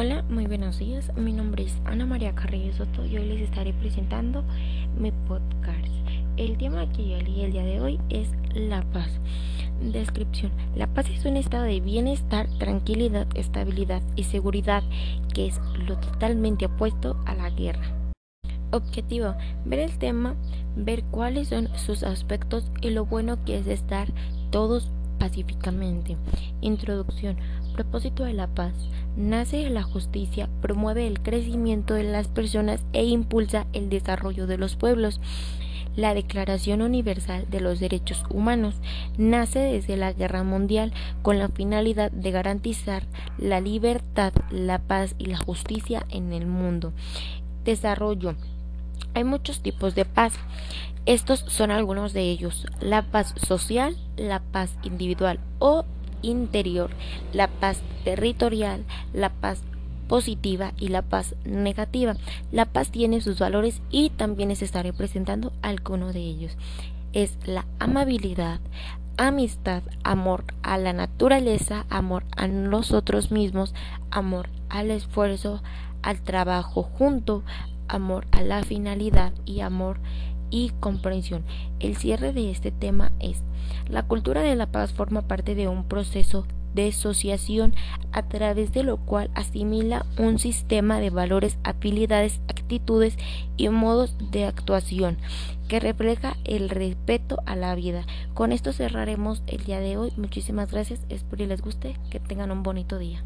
Hola, muy buenos días. Mi nombre es Ana María Carrillo Soto y hoy les estaré presentando mi podcast. El tema que yo elegí el día de hoy es la paz. Descripción. La paz es un estado de bienestar, tranquilidad, estabilidad y seguridad que es lo totalmente opuesto a la guerra. Objetivo. Ver el tema, ver cuáles son sus aspectos y lo bueno que es estar todos pacíficamente. Introducción. Propósito de la paz. Nace de la justicia, promueve el crecimiento de las personas e impulsa el desarrollo de los pueblos. La Declaración Universal de los Derechos Humanos nace desde la Guerra Mundial con la finalidad de garantizar la libertad, la paz y la justicia en el mundo. Desarrollo. Hay muchos tipos de paz. Estos son algunos de ellos. La paz social, la paz individual o interior, la paz territorial, la paz positiva y la paz negativa. La paz tiene sus valores y también les estaré presentando alguno de ellos. Es la amabilidad, amistad, amor a la naturaleza, amor a nosotros mismos, amor al esfuerzo, al trabajo junto, amor a la finalidad y amor y comprensión. El cierre de este tema es, la cultura de la paz forma parte de un proceso de asociación a través de lo cual asimila un sistema de valores, habilidades, actitudes y modos de actuación que refleja el respeto a la vida. Con esto cerraremos el día de hoy. Muchísimas gracias, espero que les guste, que tengan un bonito día.